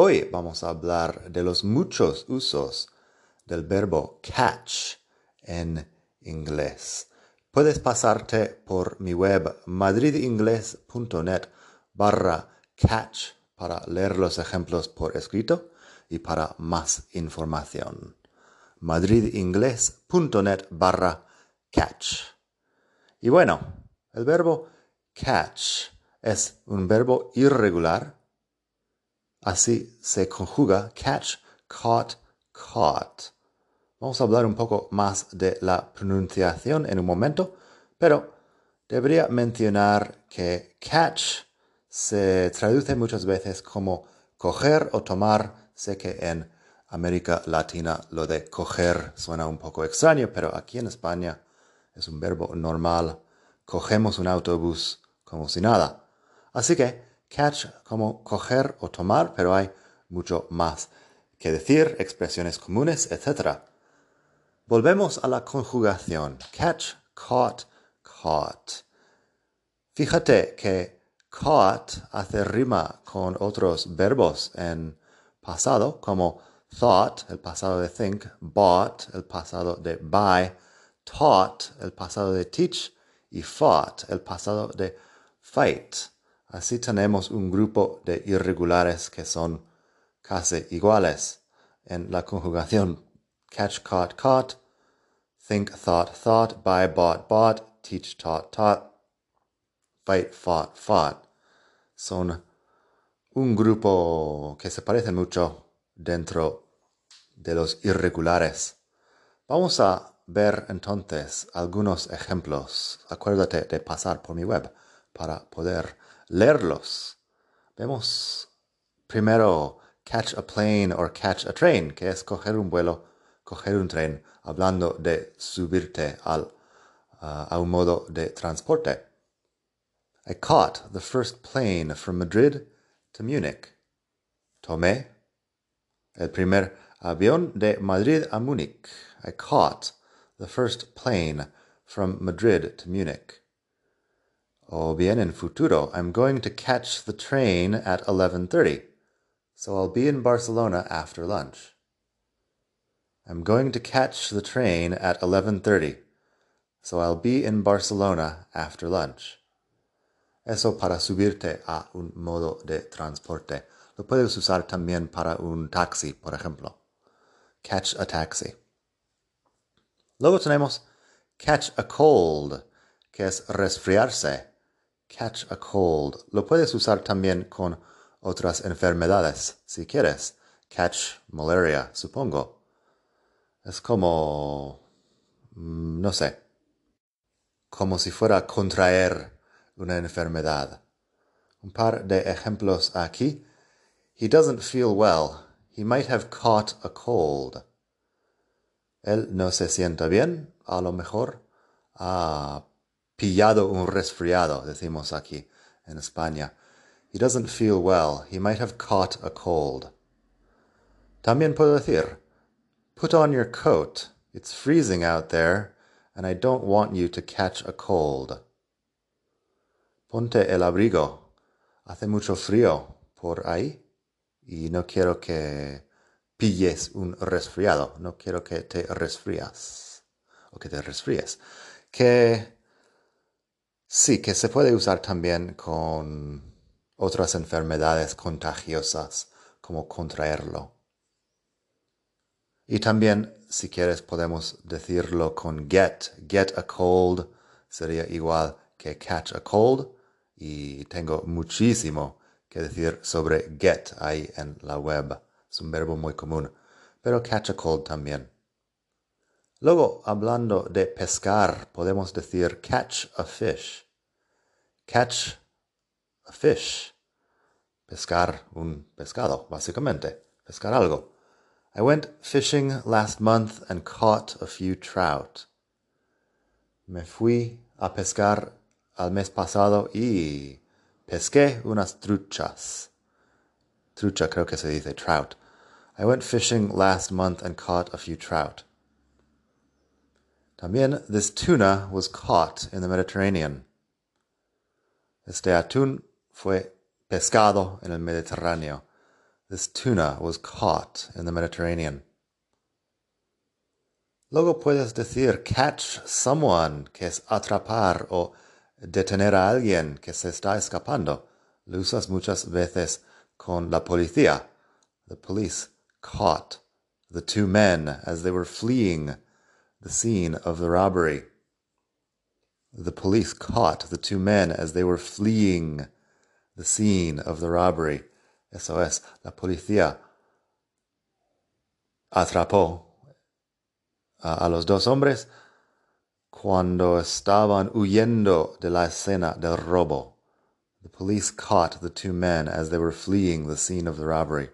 Hoy vamos a hablar de los muchos usos del verbo catch en inglés. Puedes pasarte por mi web madridingles.net barra catch para leer los ejemplos por escrito y para más información. madridingles.net barra catch. Y bueno, el verbo catch es un verbo irregular Así se conjuga catch, caught, caught. Vamos a hablar un poco más de la pronunciación en un momento, pero debería mencionar que catch se traduce muchas veces como coger o tomar. Sé que en América Latina lo de coger suena un poco extraño, pero aquí en España es un verbo normal. Cogemos un autobús como si nada. Así que catch como coger o tomar, pero hay mucho más que decir, expresiones comunes, etc. Volvemos a la conjugación. Catch, caught, caught. Fíjate que caught hace rima con otros verbos en pasado, como thought, el pasado de think, bought, el pasado de buy, taught, el pasado de teach, y fought, el pasado de fight. Así tenemos un grupo de irregulares que son casi iguales en la conjugación catch, caught, caught, think, thought, thought, buy, bought, bought, teach, taught, taught, fight, fought, fought. Son un grupo que se parece mucho dentro de los irregulares. Vamos a ver entonces algunos ejemplos. Acuérdate de pasar por mi web para poder leerlos. Vemos primero catch a plane or catch a train, que es coger un vuelo, coger un tren, hablando de subirte al, uh, a un modo de transporte. I caught the first plane from Madrid to Munich. Tomé el primer avión de Madrid a Múnich. I caught the first plane from Madrid to Munich. O bien en futuro, I'm going to catch the train at 11:30. So I'll be in Barcelona after lunch. I'm going to catch the train at 11:30. So I'll be in Barcelona after lunch. Eso para subirte a un modo de transporte. Lo puedes usar también para un taxi, por ejemplo. Catch a taxi. Luego tenemos catch a cold, que es resfriarse catch a cold. Lo puedes usar también con otras enfermedades, si quieres. Catch malaria, supongo. Es como... Mm, no sé. Como si fuera contraer una enfermedad. Un par de ejemplos aquí. He doesn't feel well. He might have caught a cold. Él no se sienta bien, a lo mejor. Ah, pillado un resfriado, decimos aquí en España. He doesn't feel well. He might have caught a cold. También puedo decir, put on your coat. It's freezing out there, and I don't want you to catch a cold. Ponte el abrigo. Hace mucho frío por ahí y no quiero que pilles un resfriado. No quiero que te resfrías o que te resfríes. Que Sí, que se puede usar también con otras enfermedades contagiosas, como contraerlo. Y también, si quieres, podemos decirlo con get. Get a cold sería igual que catch a cold. Y tengo muchísimo que decir sobre get ahí en la web. Es un verbo muy común. Pero catch a cold también. Luego, hablando de pescar, podemos decir catch a fish. Catch a fish. Pescar un pescado, básicamente. Pescar algo. I went fishing last month and caught a few trout. Me fui a pescar al mes pasado y pesqué unas truchas. Trucha creo que se dice trout. I went fishing last month and caught a few trout. También this tuna was caught in the Mediterranean. Este atún fue pescado en el Mediterráneo. This tuna was caught in the Mediterranean. Luego puedes decir catch someone, que es atrapar, o detener a alguien que se está escapando. Lo usas muchas veces con la policía. The police caught the two men as they were fleeing the scene of the robbery. The police caught the two men as they were fleeing the scene of the robbery. SOS, la policía atrapó a, los dos hombres cuando estaban huyendo de la escena del robo. The police caught the two men as they were fleeing the scene of the robbery.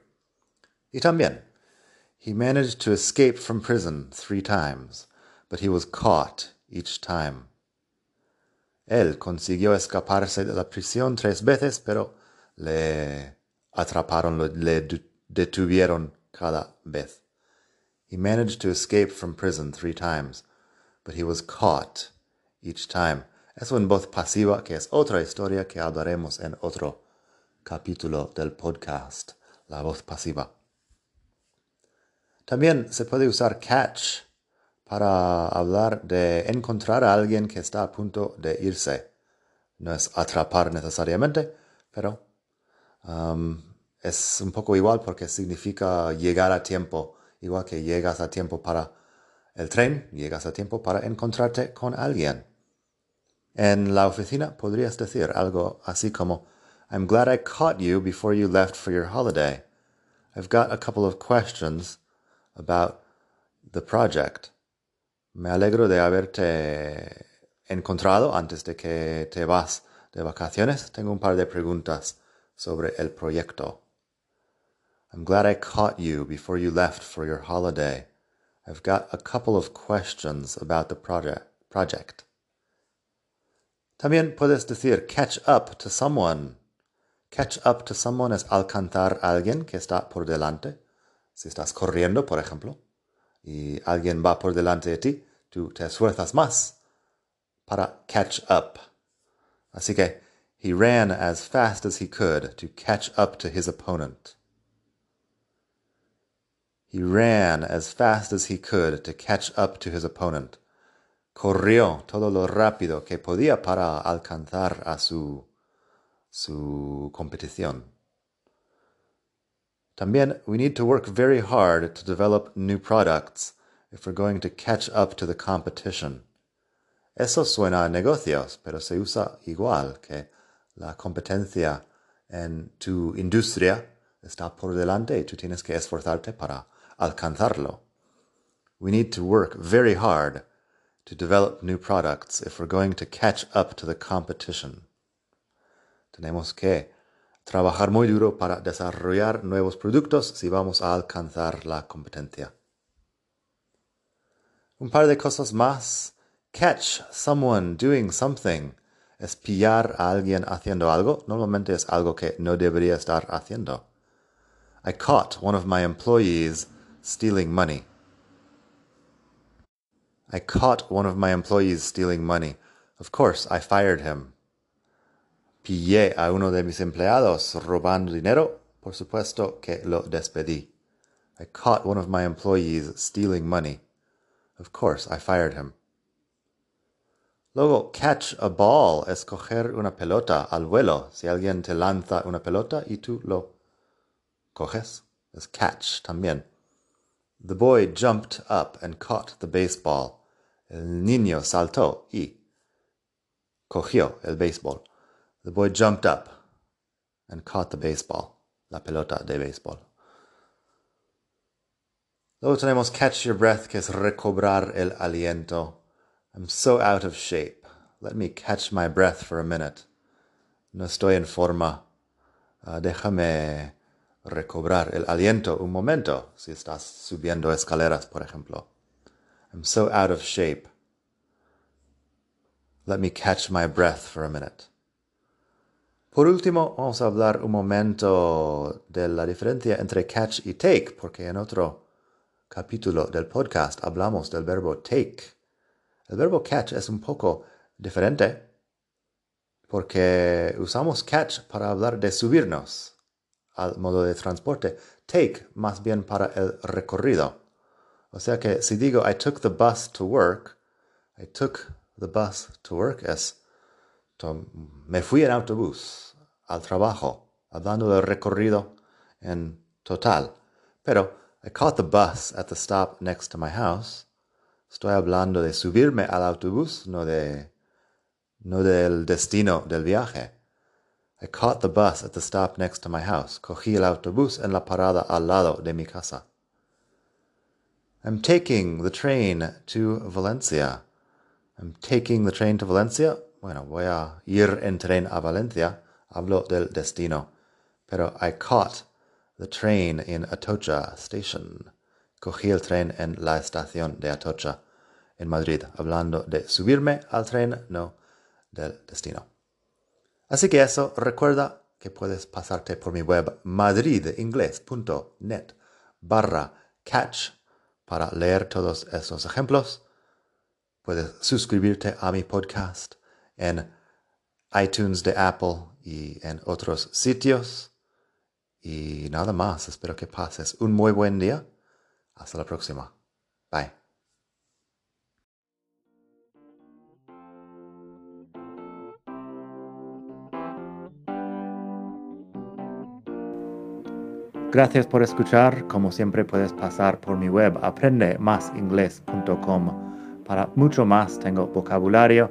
Y también, he managed to escape from prison three times, but he was caught each time. Él consiguió escaparse de la prisión tres veces, pero le atraparon, le detuvieron cada vez. He managed to escape from prison three times, but he was caught each time. Eso en voz pasiva, que es otra historia que hablaremos en otro capítulo del podcast, la voz pasiva. También se puede usar catch para hablar de encontrar a alguien que está a punto de irse. No es atrapar necesariamente, pero um, es un poco igual porque significa llegar a tiempo, igual que llegas a tiempo para el tren, llegas a tiempo para encontrarte con alguien. En la oficina podrías decir algo así como, I'm glad I caught you before you left for your holiday. I've got a couple of questions about the project. Me alegro de haberte encontrado antes de que te vas de vacaciones. Tengo un par de preguntas sobre el proyecto. I'm glad I caught you before you left for your holiday. I've got a couple of questions about the project. project. También puedes decir catch up to someone. Catch up to someone es alcanzar a alguien que está por delante. Si estás corriendo, por ejemplo, y alguien va por delante de ti, tú te esfuerzas más para catch up. Así que he ran as fast as he could to catch up to his opponent. He ran as fast as he could to catch up to his opponent. Corrió todo lo rápido que podía para alcanzar a su, su competición. También, we need to work very hard to develop new products if we're going to catch up to the competition. Eso suena a negocios, pero se usa igual que la competencia en tu industria está por delante y tú tienes que esforzarte para alcanzarlo. We need to work very hard to develop new products if we're going to catch up to the competition. Tenemos que trabajar muy duro para desarrollar nuevos productos si vamos a alcanzar la competencia. Un par de cosas más. Catch someone doing something es pillar a alguien haciendo algo. Normalmente es algo que no debería estar haciendo. I caught one of my employees stealing money. I caught one of my employees stealing money. Of course, I fired him. Pillé a uno de mis empleados robando dinero. Por supuesto que lo despedí. I caught one of my employees stealing money. Of course, I fired him. Luego, catch a ball es coger una pelota al vuelo. Si alguien te lanza una pelota y tú lo coges, es catch también. The boy jumped up and caught the baseball. El niño saltó y cogió el béisbol. The boy jumped up and caught the baseball, la pelota de baseball. Luego tenemos catch your breath, que es recobrar el aliento. I'm so out of shape. Let me catch my breath for a minute. No estoy en forma. Uh, déjame recobrar el aliento un momento si estás subiendo escaleras, por ejemplo. I'm so out of shape. Let me catch my breath for a minute. Por último, vamos a hablar un momento de la diferencia entre catch y take, porque en otro capítulo del podcast hablamos del verbo take. El verbo catch es un poco diferente porque usamos catch para hablar de subirnos al modo de transporte, take más bien para el recorrido. O sea que si digo I took the bus to work, I took the bus to work es me fui en autobús al trabajo, hablando del recorrido en total. Pero I caught the bus at the stop next to my house. Estoy hablando de subirme al autobús, no de no del destino del viaje. I caught the bus at the stop next to my house. Cogí el autobús en la parada al lado de mi casa. I'm taking the train to Valencia. I'm taking the train to Valencia. Bueno, voy a ir en tren a Valencia. Hablo del destino. Pero I caught the train in Atocha station. Cogí el tren en la estación de Atocha en Madrid. Hablando de subirme al tren, no del destino. Así que eso, recuerda que puedes pasarte por mi web madridingles.net barra catch para leer todos esos ejemplos. Puedes suscribirte a mi podcast en iTunes de Apple y en otros sitios. Y nada más, espero que pases un muy buen día. Hasta la próxima. Bye. Gracias por escuchar. Como siempre puedes pasar por mi web aprendemasingles.com. Para mucho más tengo vocabulario,